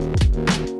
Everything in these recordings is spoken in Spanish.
Thank you.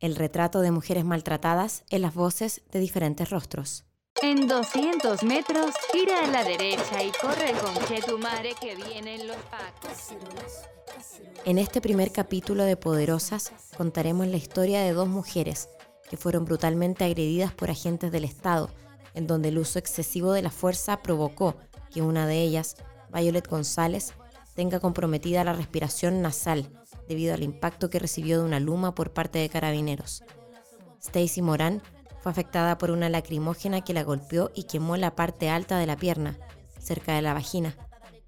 el retrato de mujeres maltratadas en las voces de diferentes rostros. En 200 metros, gira a la derecha y corre con Chetumare que vienen los pacos. En este primer capítulo de Poderosas contaremos la historia de dos mujeres que fueron brutalmente agredidas por agentes del Estado, en donde el uso excesivo de la fuerza provocó que una de ellas, Violet González, tenga comprometida la respiración nasal debido al impacto que recibió de una luma por parte de carabineros. Stacy Morán fue afectada por una lacrimógena que la golpeó y quemó la parte alta de la pierna, cerca de la vagina,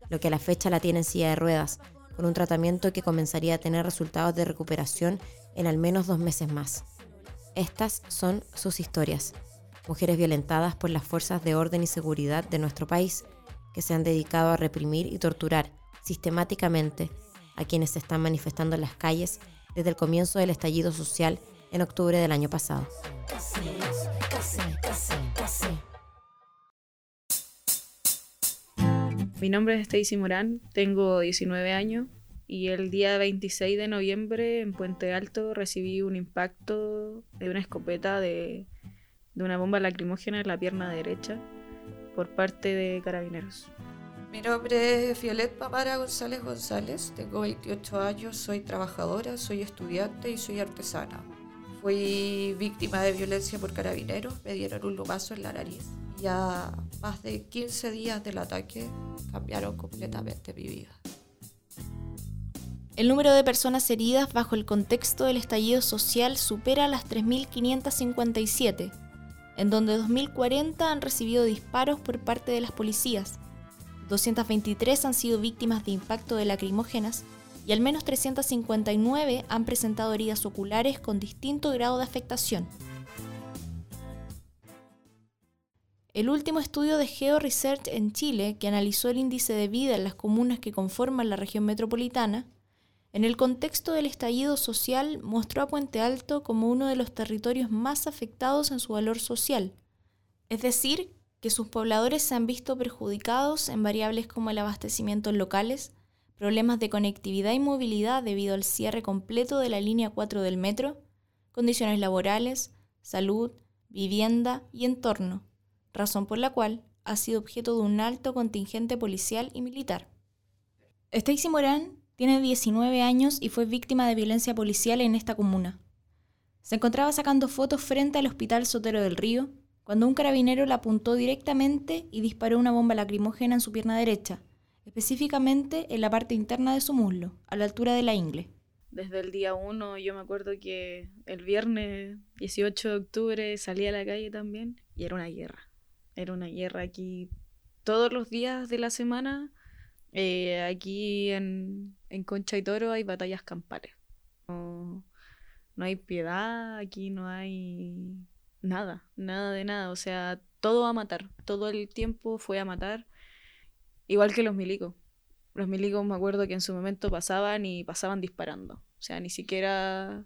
lo que a la fecha la tiene en silla de ruedas, con un tratamiento que comenzaría a tener resultados de recuperación en al menos dos meses más. Estas son sus historias, mujeres violentadas por las fuerzas de orden y seguridad de nuestro país, que se han dedicado a reprimir y torturar sistemáticamente a quienes se están manifestando en las calles desde el comienzo del estallido social en octubre del año pasado. Mi nombre es Stacy Morán, tengo 19 años y el día 26 de noviembre en Puente Alto recibí un impacto de una escopeta de, de una bomba lacrimógena en la pierna derecha por parte de carabineros. Mi nombre es Violet Pamara González González, tengo 28 años, soy trabajadora, soy estudiante y soy artesana. Fui víctima de violencia por carabineros, me dieron un lumazo en la nariz. Ya más de 15 días del ataque cambiaron completamente mi vida. El número de personas heridas bajo el contexto del estallido social supera las 3.557, en donde 2.040 han recibido disparos por parte de las policías, 223 han sido víctimas de impacto de lacrimógenas y al menos 359 han presentado heridas oculares con distinto grado de afectación. El último estudio de Geo Research en Chile, que analizó el índice de vida en las comunas que conforman la región metropolitana, en el contexto del estallido social mostró a Puente Alto como uno de los territorios más afectados en su valor social, es decir, que sus pobladores se han visto perjudicados en variables como el abastecimiento en locales, problemas de conectividad y movilidad debido al cierre completo de la línea 4 del metro, condiciones laborales, salud, vivienda y entorno, razón por la cual ha sido objeto de un alto contingente policial y militar. Stacy Morán tiene 19 años y fue víctima de violencia policial en esta comuna. Se encontraba sacando fotos frente al Hospital Sotero del Río cuando un carabinero la apuntó directamente y disparó una bomba lacrimógena en su pierna derecha, específicamente en la parte interna de su muslo, a la altura de la ingle. Desde el día 1 yo me acuerdo que el viernes 18 de octubre salí a la calle también y era una guerra. Era una guerra aquí todos los días de la semana. eh, aquí en, en Concha y Toro hay batallas campales. No, no hay piedad, aquí no hay nada, nada de nada. O sea, todo a matar. Todo el tiempo fue a matar. Igual que los milicos. Los milicos me acuerdo que en su momento pasaban y pasaban disparando. O sea, ni siquiera,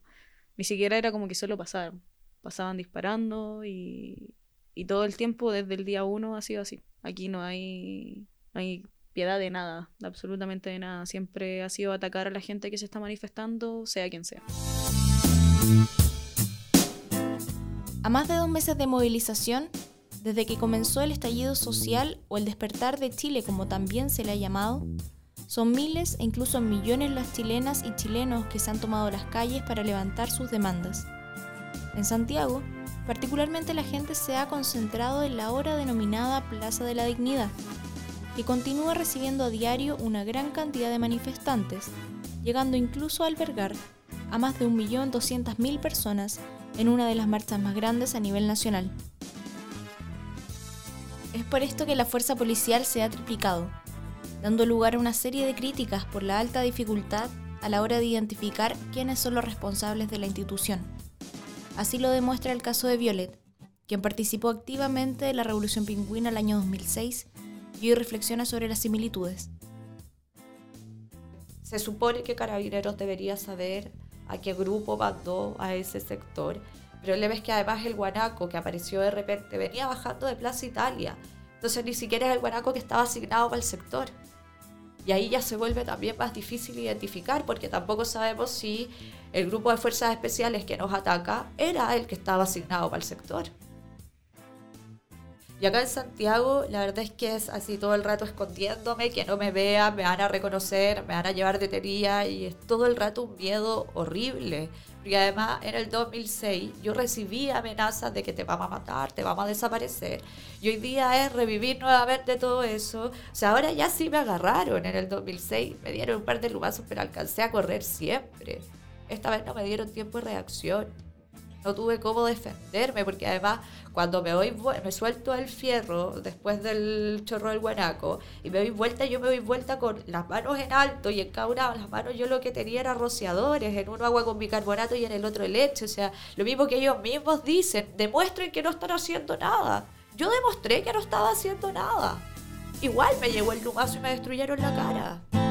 ni siquiera era como que solo pasaron. Pasaban disparando y, y todo el tiempo desde el día uno ha sido así. Aquí no hay, no hay piedad de nada, absolutamente de nada. Siempre ha sido atacar a la gente que se está manifestando, sea quien sea. A más de dos meses de movilización, desde que comenzó el estallido social o el despertar de Chile como también se le ha llamado, Son miles e incluso millones las chilenas y chilenos que se han tomado las calles para levantar sus demandas. En Santiago, particularmente la gente se ha concentrado en la hora denominada Plaza de la Dignidad, que continúa recibiendo a diario una gran cantidad de manifestantes, llegando incluso a albergar a más de 1.200.000 personas en una de las marchas más grandes a nivel nacional. Es por esto que la fuerza policial se ha triplicado, dando lugar a una serie de críticas por la alta dificultad a la hora de identificar quiénes son los responsables de la institución. Así lo demuestra el caso de Violet, quien participó activamente en la Revolución Pingüina el año 2006 y hoy reflexiona sobre las similitudes. Se supone que Carabineros debería saber a qué grupo mandó a ese sector, pero le ves que además el guanaco que apareció de repente venía bajando de Plaza Italia, entonces ni siquiera es el guanaco que estaba asignado para el sector. Y ahí ya se vuelve también más difícil identificar porque tampoco sabemos si el grupo de fuerzas especiales que nos ataca era el que estaba asignado para el sector. Y acá en Santiago, la verdad es que es así todo el rato escondiéndome, que no me vean, me van a reconocer, me van a llevar de teoría y es todo el rato un miedo horrible. Y además en el 2006 yo recibí amenazas de que te vamos a matar, te vamos a desaparecer. Y hoy día es revivir nuevamente todo eso. O sea, ahora ya sí me agarraron en el 2006, me dieron un par de lumazos, pero alcancé a correr siempre. Esta vez no me dieron tiempo de reacción. No tuve cómo defenderme, porque además cuando me voy, me suelto el fierro después del chorro del guanaco y me doy vuelta, yo me doy vuelta con las manos en alto y en cada las manos yo lo que tenía era rociadores, en uno agua con bicarbonato y en el otro leche. O sea, lo mismo que ellos mismos dicen, demuestren que no están haciendo nada. Yo demostré que no estaba haciendo nada. Igual me llegó el lumazo y me destruyeron la cara.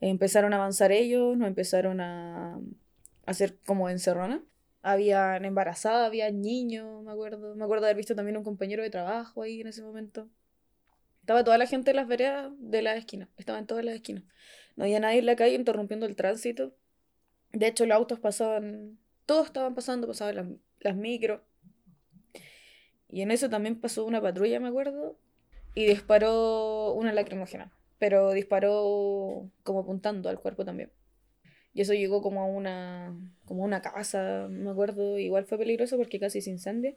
Empezaron a avanzar ellos, nos empezaron a hacer como encerrona. Habían embarazada, había niños, me acuerdo. Me acuerdo haber visto también un compañero de trabajo ahí en ese momento. Estaba toda la gente en las veredas de la esquina. Estaban todas las esquinas. No había nadie en la calle interrumpiendo el tránsito. De hecho, los autos pasaban, todos estaban pasando, pasaban las, las micros. Y en eso también pasó una patrulla, me acuerdo, y disparó una lacrimógena pero disparó como apuntando al cuerpo también. Y eso llegó como a una, como a una casa, me acuerdo, igual fue peligroso porque casi se incendia.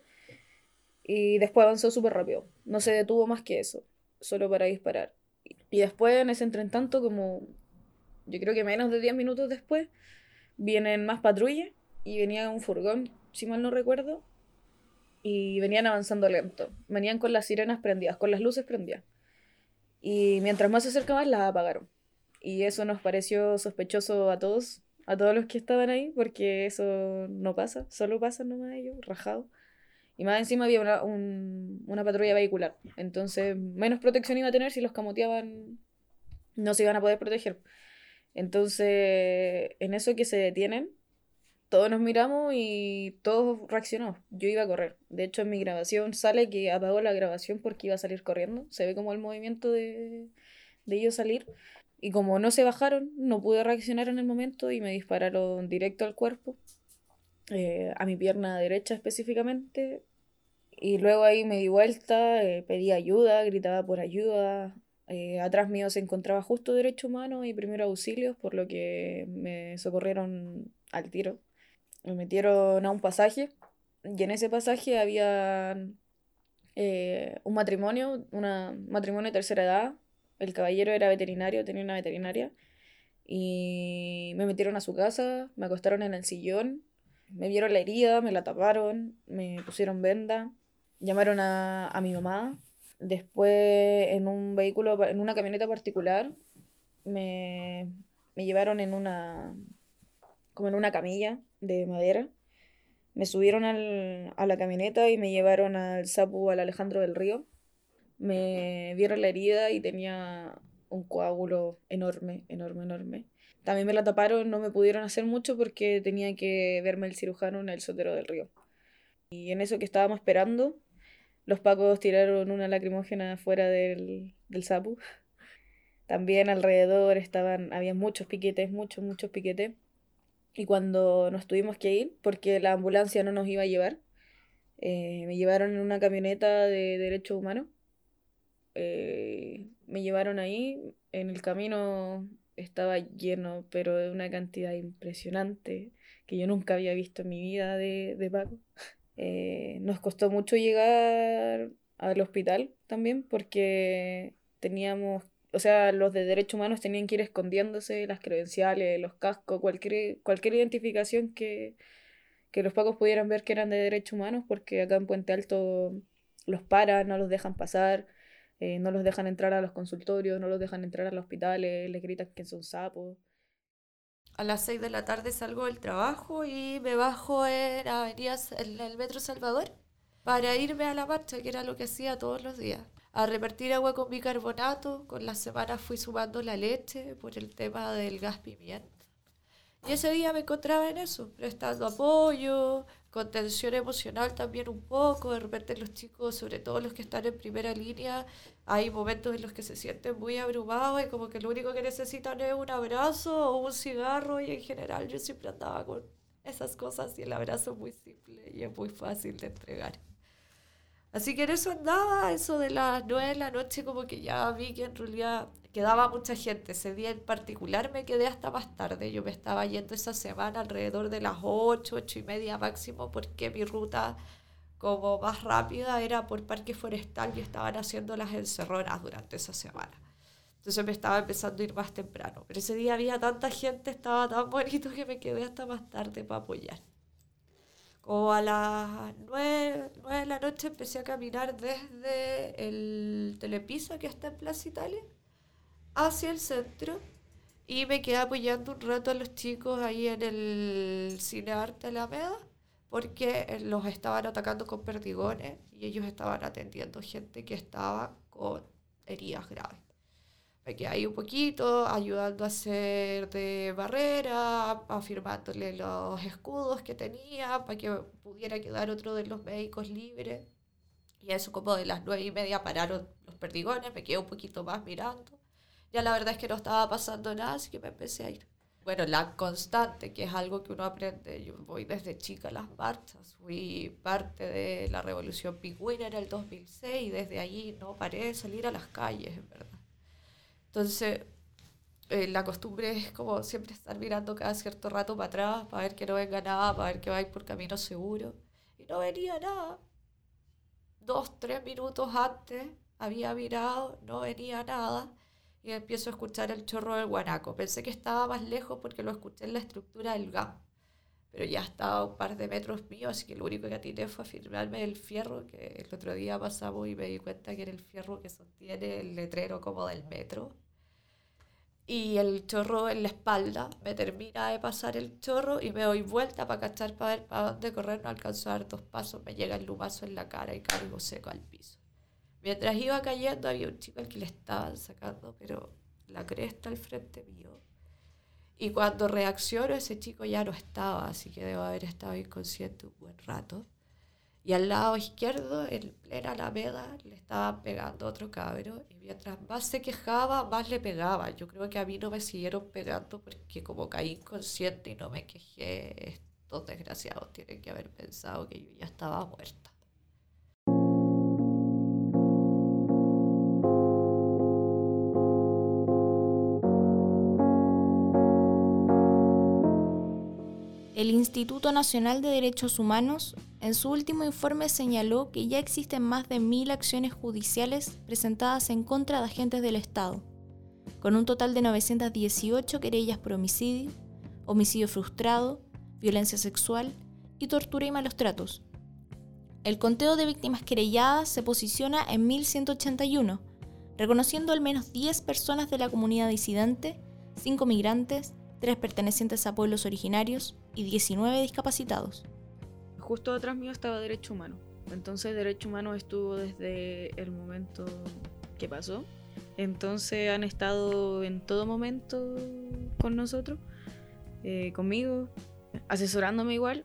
Y después avanzó súper rápido, no se detuvo más que eso, solo para disparar. Y después, en ese entretanto, como yo creo que menos de 10 minutos después, vienen más patrullas y venía un furgón, si mal no recuerdo, y venían avanzando lento. Venían con las sirenas prendidas, con las luces prendidas. Y mientras más se acercaban, las apagaron. Y eso nos pareció sospechoso a todos, a todos los que estaban ahí, porque eso no pasa, solo pasan nomás ellos, rajados. Y más encima había una, una patrulla vehicular. Entonces, menos protección iba a tener si los camoteaban, no se iban a poder proteger. Entonces, en eso que se detienen, todos nos miramos y todos reaccionamos. Yo iba a correr. De hecho, en mi grabación sale que apagó la grabación porque iba a salir corriendo. Se ve como el movimiento de, de ellos salir. Y como no se bajaron, no pude reaccionar en el momento y me dispararon directo al cuerpo, eh, a mi pierna derecha específicamente. Y luego ahí me di vuelta, eh, pedí ayuda, gritaba por ayuda. Eh, atrás mío se encontraba justo derecho humano y primero auxilios, por lo que me socorrieron al tiro me metieron a un pasaje y en ese pasaje había eh, un matrimonio, un matrimonio de tercera edad. El caballero era veterinario, tenía una veterinaria. Y me metieron a su casa, me acostaron en el sillón, me vieron la herida, me la taparon, me pusieron venda, llamaron a, a mi mamá. Después en un vehículo, en una camioneta particular, me, me llevaron en una, como en una camilla de madera. Me subieron al, a la camioneta y me llevaron al Sapu, al Alejandro del Río. Me vieron la herida y tenía un coágulo enorme, enorme, enorme. También me la taparon, no me pudieron hacer mucho porque tenía que verme el cirujano en el Sotero del Río. Y en eso que estábamos esperando, los pacos tiraron una lacrimógena fuera del, del Sapu. También alrededor estaban, había muchos piquetes, muchos, muchos piquetes. Y cuando nos tuvimos que ir, porque la ambulancia no nos iba a llevar, eh, me llevaron en una camioneta de derechos humanos. Eh, me llevaron ahí, en el camino estaba lleno, pero de una cantidad impresionante que yo nunca había visto en mi vida de, de Paco. Eh, nos costó mucho llegar al hospital también porque teníamos, o sea, los de derechos humanos tenían que ir escondiéndose las credenciales, los cascos, cualquier, cualquier identificación que, que los pacos pudieran ver que eran de derechos humanos porque acá en Puente Alto los paran, no los dejan pasar. Eh, no los dejan entrar a los consultorios, no los dejan entrar a los hospitales, les gritan que son sapos. A las 6 de la tarde salgo del trabajo y me bajo en, en el Metro Salvador para irme a la marcha, que era lo que hacía todos los días. A repartir agua con bicarbonato, con las semanas fui sumando la leche por el tema del gas pimienta. Y ese día me encontraba en eso, prestando apoyo, contención emocional también un poco. De repente los chicos, sobre todo los que están en primera línea, hay momentos en los que se sienten muy abrumados y como que lo único que necesitan es un abrazo o un cigarro y en general yo siempre andaba con esas cosas y el abrazo es muy simple y es muy fácil de entregar. Así que en eso andaba, eso de las nueve de la noche, como que ya vi que en realidad quedaba mucha gente. Ese día en particular me quedé hasta más tarde. Yo me estaba yendo esa semana alrededor de las ocho, ocho y media máximo, porque mi ruta como más rápida era por Parque Forestal y estaban haciendo las encerronas durante esa semana. Entonces me estaba empezando a ir más temprano. Pero ese día había tanta gente, estaba tan bonito que me quedé hasta más tarde para apoyar. Como a las 9, de la noche empecé a caminar desde el Telepisa, que está en Plaza Italia, hacia el centro. Y me quedé apoyando un rato a los chicos ahí en el Cine Arte Alameda, porque los estaban atacando con perdigones y ellos estaban atendiendo gente que estaba con heridas graves me quedé ahí un poquito, ayudando a hacer de barrera, afirmándole los escudos que tenía para que pudiera quedar otro de los médicos libre. Y eso como de las nueve y media pararon los perdigones, me quedé un poquito más mirando. Ya la verdad es que no estaba pasando nada, así que me empecé a ir. Bueno, la constante, que es algo que uno aprende, yo voy desde chica a las marchas, fui parte de la revolución pingüina en el 2006 y desde allí no paré de salir a las calles, en verdad. Entonces, eh, la costumbre es como siempre estar mirando cada cierto rato para atrás, para ver que no venga nada, para ver que vais por camino seguro. Y no venía nada. Dos, tres minutos antes había mirado, no venía nada. Y empiezo a escuchar el chorro del guanaco. Pensé que estaba más lejos porque lo escuché en la estructura del GAM. Pero ya estaba un par de metros mío, así que lo único que atiné fue firmarme el fierro, que el otro día pasamos y me di cuenta que era el fierro que sostiene el letrero como del metro y el chorro en la espalda. Me termina de pasar el chorro y me doy vuelta para cachar para ver para dónde correr. No alcanzo a dar dos pasos, me llega el lumazo en la cara y caigo seco al piso. Mientras iba cayendo había un chico al que le estaban sacando, pero la cresta al frente mío. Y cuando reacciono ese chico ya no estaba, así que debo haber estado inconsciente un buen rato. Y al lado izquierdo, en plena alameda, le estaba pegando otro cabro. Y mientras más se quejaba, más le pegaba. Yo creo que a mí no me siguieron pegando porque como caí inconsciente y no me quejé, estos desgraciados tienen que haber pensado que yo ya estaba muerta. El Instituto Nacional de Derechos Humanos en su último informe señaló que ya existen más de mil acciones judiciales presentadas en contra de agentes del Estado, con un total de 918 querellas por homicidio, homicidio frustrado, violencia sexual y tortura y malos tratos. El conteo de víctimas querelladas se posiciona en 1181, reconociendo al menos 10 personas de la comunidad disidente, 5 migrantes, tres pertenecientes a pueblos originarios y 19 discapacitados. Justo detrás mío estaba Derecho Humano. Entonces Derecho Humano estuvo desde el momento que pasó. Entonces han estado en todo momento con nosotros, eh, conmigo, asesorándome igual,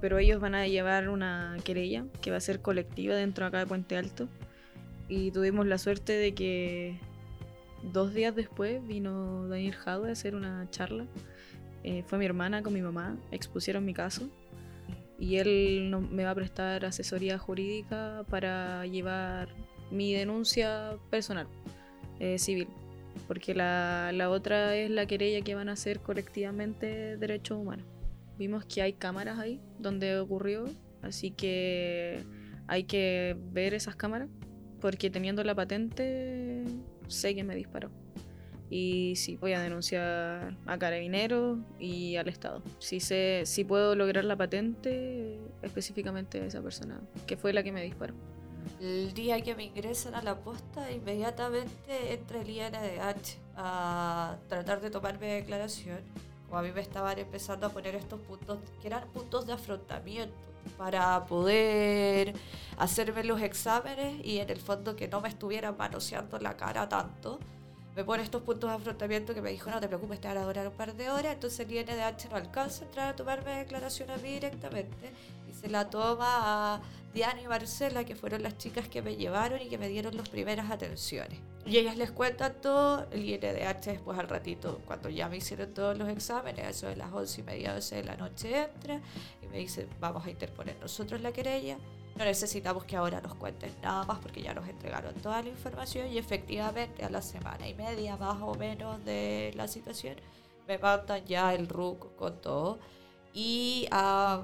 pero ellos van a llevar una querella que va a ser colectiva dentro acá de Puente Alto. Y tuvimos la suerte de que dos días después vino Daniel Jadwe a hacer una charla. Eh, fue mi hermana con mi mamá, expusieron mi caso. Y él no, me va a prestar asesoría jurídica para llevar mi denuncia personal, eh, civil, porque la, la otra es la querella que van a hacer colectivamente derechos humanos. Vimos que hay cámaras ahí donde ocurrió, así que hay que ver esas cámaras, porque teniendo la patente sé que me disparó. Y sí, voy a denunciar a Carabineros y al Estado. Si, sé, si puedo lograr la patente, específicamente a esa persona, que fue la que me disparó. El día que me ingresan a la posta, inmediatamente entra el INDH a tratar de tomarme declaración. Como a mí me estaban empezando a poner estos puntos, que eran puntos de afrontamiento, para poder hacerme los exámenes y en el fondo que no me estuvieran manoseando la cara tanto. Me pone estos puntos de afrontamiento que me dijo, no te preocupes, te van a durar un par de horas, entonces el INDH no alcanza a entrar a tomarme declaración a mí directamente. Y se la toma a Diana y Marcela, que fueron las chicas que me llevaron y que me dieron las primeras atenciones. Y ellas les cuentan todo, el INDH después al ratito, cuando ya me hicieron todos los exámenes, eso de las once y media, doce de la noche entra me dice, vamos a interponer nosotros la querella. No necesitamos que ahora nos cuenten nada más porque ya nos entregaron toda la información y efectivamente a la semana y media más o menos de la situación me mandan ya el RUC con todo. Y a,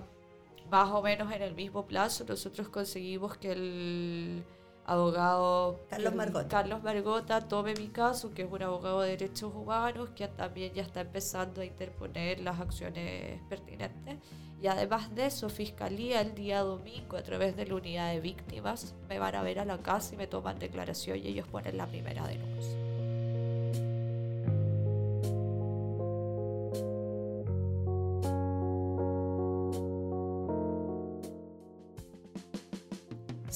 más o menos en el mismo plazo nosotros conseguimos que el abogado Carlos Margota. Carlos Margota tome mi caso, que es un abogado de derechos humanos, que también ya está empezando a interponer las acciones pertinentes. Y además de eso, Fiscalía el día domingo, a través de la unidad de víctimas, me van a ver a la casa y me toman declaración y ellos ponen la primera denuncia.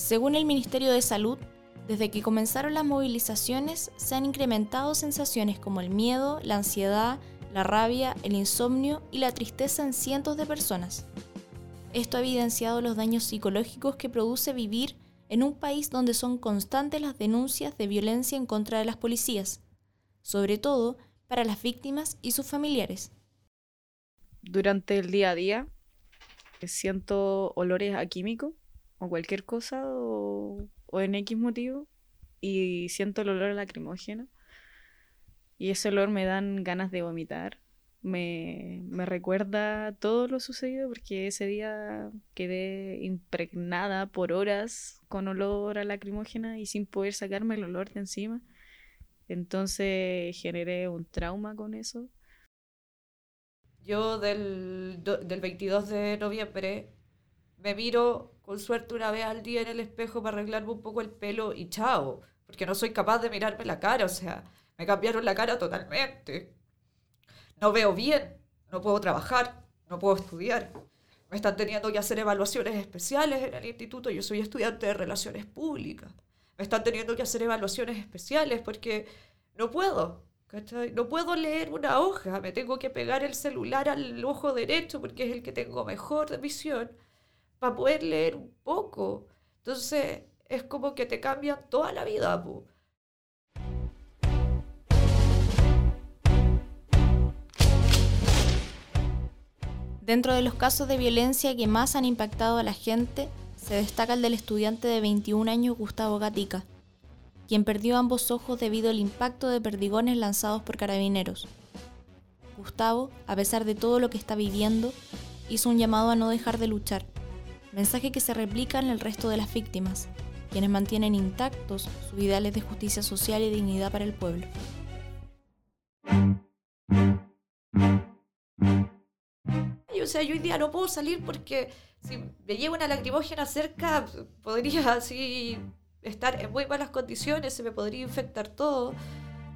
Según el Ministerio de Salud, desde que comenzaron las movilizaciones se han incrementado sensaciones como el miedo, la ansiedad, la rabia, el insomnio y la tristeza en cientos de personas. Esto ha evidenciado los daños psicológicos que produce vivir en un país donde son constantes las denuncias de violencia en contra de las policías, sobre todo para las víctimas y sus familiares. Durante el día a día siento olores a químico o cualquier cosa o, o en X motivo y siento el olor lacrimógeno y ese olor me dan ganas de vomitar. Me, me recuerda todo lo sucedido porque ese día quedé impregnada por horas con olor a lacrimógena y sin poder sacarme el olor de encima. Entonces generé un trauma con eso. Yo del, del 22 de noviembre me miro con suerte una vez al día en el espejo para arreglarme un poco el pelo y chao, porque no soy capaz de mirarme la cara, o sea, me cambiaron la cara totalmente. No veo bien, no puedo trabajar, no puedo estudiar. Me están teniendo que hacer evaluaciones especiales en el instituto, yo soy estudiante de relaciones públicas. Me están teniendo que hacer evaluaciones especiales porque no puedo. ¿cachai? No puedo leer una hoja, me tengo que pegar el celular al ojo derecho porque es el que tengo mejor visión para poder leer un poco. Entonces es como que te cambian toda la vida. Dentro de los casos de violencia que más han impactado a la gente, se destaca el del estudiante de 21 años Gustavo Gatica, quien perdió ambos ojos debido al impacto de perdigones lanzados por carabineros. Gustavo, a pesar de todo lo que está viviendo, hizo un llamado a no dejar de luchar, mensaje que se replica en el resto de las víctimas, quienes mantienen intactos sus ideales de justicia social y dignidad para el pueblo. O sea, yo hoy día no puedo salir porque si me llevo una lacrimógena cerca, podría así estar en muy malas condiciones, se me podría infectar todo.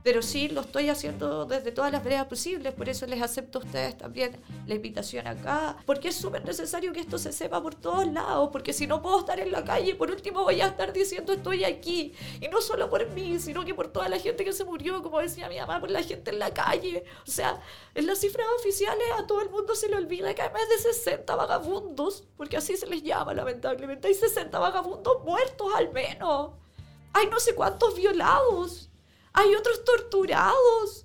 Pero sí lo estoy haciendo desde todas las maneras posibles, por eso les acepto a ustedes también la invitación acá, porque es súper necesario que esto se sepa por todos lados, porque si no puedo estar en la calle, por último voy a estar diciendo estoy aquí, y no solo por mí, sino que por toda la gente que se murió, como decía mi mamá, por la gente en la calle. O sea, en las cifras oficiales a todo el mundo se le olvida que hay más de 60 vagabundos, porque así se les llama lamentablemente, hay 60 vagabundos muertos al menos. Hay no sé cuántos violados. Hay otros torturados.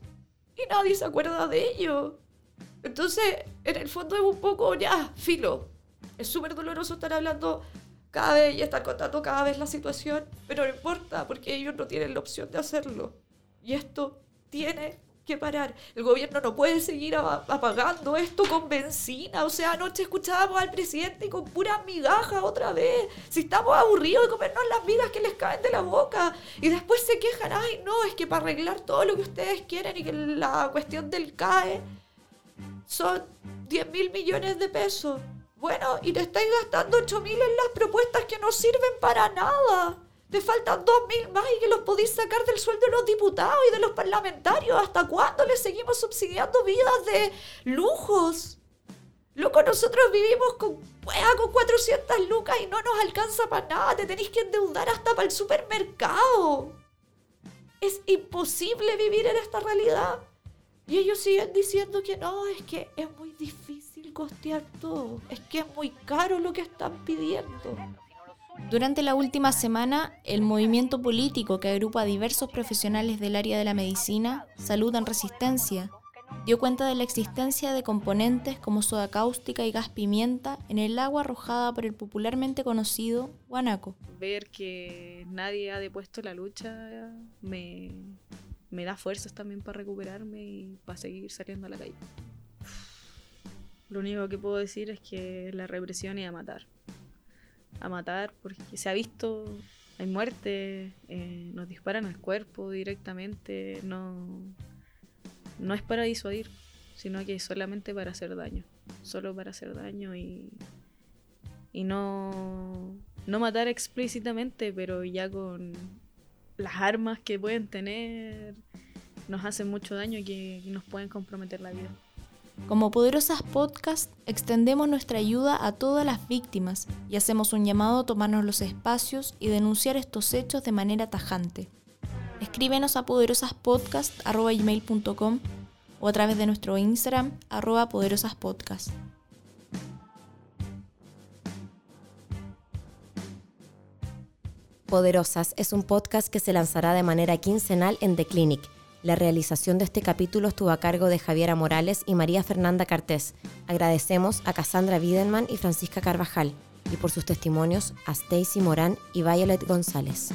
Y nadie se acuerda de ello. Entonces, en el fondo es un poco, ya, filo. Es súper doloroso estar hablando cada vez y estar contando cada vez la situación, pero no importa, porque ellos no tienen la opción de hacerlo. Y esto tiene que parar. El gobierno no puede seguir ap- apagando esto con benzina. O sea, anoche escuchábamos al presidente con puras migajas otra vez. Si estamos aburridos de comernos las migas que les caen de la boca. Y después se quejan, ay no, es que para arreglar todo lo que ustedes quieren y que la cuestión del CAE son 10 mil millones de pesos. Bueno, y te estáis gastando 8 mil en las propuestas que no sirven para nada. Te faltan 2 mil más y que los podéis sacar del sueldo de los diputados y de los parlamentarios. ¿Hasta cuándo les seguimos subsidiando vidas de lujos? Loco, nosotros vivimos con, con 400 lucas y no nos alcanza para nada. Te tenéis que endeudar hasta para el supermercado. Es imposible vivir en esta realidad. Y ellos siguen diciendo que no, es que es muy difícil costear todo. Es que es muy caro lo que están pidiendo. Durante la última semana, el movimiento político que agrupa a diversos profesionales del área de la medicina, Salud en Resistencia, dio cuenta de la existencia de componentes como soda cáustica y gas pimienta en el agua arrojada por el popularmente conocido guanaco. Ver que nadie ha depuesto la lucha me, me da fuerzas también para recuperarme y para seguir saliendo a la calle. Lo único que puedo decir es que la represión es a matar. A matar porque se ha visto, hay muerte, eh, nos disparan al cuerpo directamente, no, no es para disuadir, sino que es solamente para hacer daño. Solo para hacer daño y, y no, no matar explícitamente, pero ya con las armas que pueden tener nos hacen mucho daño y que, nos pueden comprometer la vida. Como Poderosas Podcast, extendemos nuestra ayuda a todas las víctimas y hacemos un llamado a tomarnos los espacios y denunciar estos hechos de manera tajante. Escríbenos a poderosaspodcast.com o a través de nuestro Instagram, arroba poderosaspodcast. Poderosas es un podcast que se lanzará de manera quincenal en The Clinic. La realización de este capítulo estuvo a cargo de Javiera Morales y María Fernanda Cartés. Agradecemos a Cassandra Wiedenman y Francisca Carvajal, y por sus testimonios a Stacy Morán y Violet González.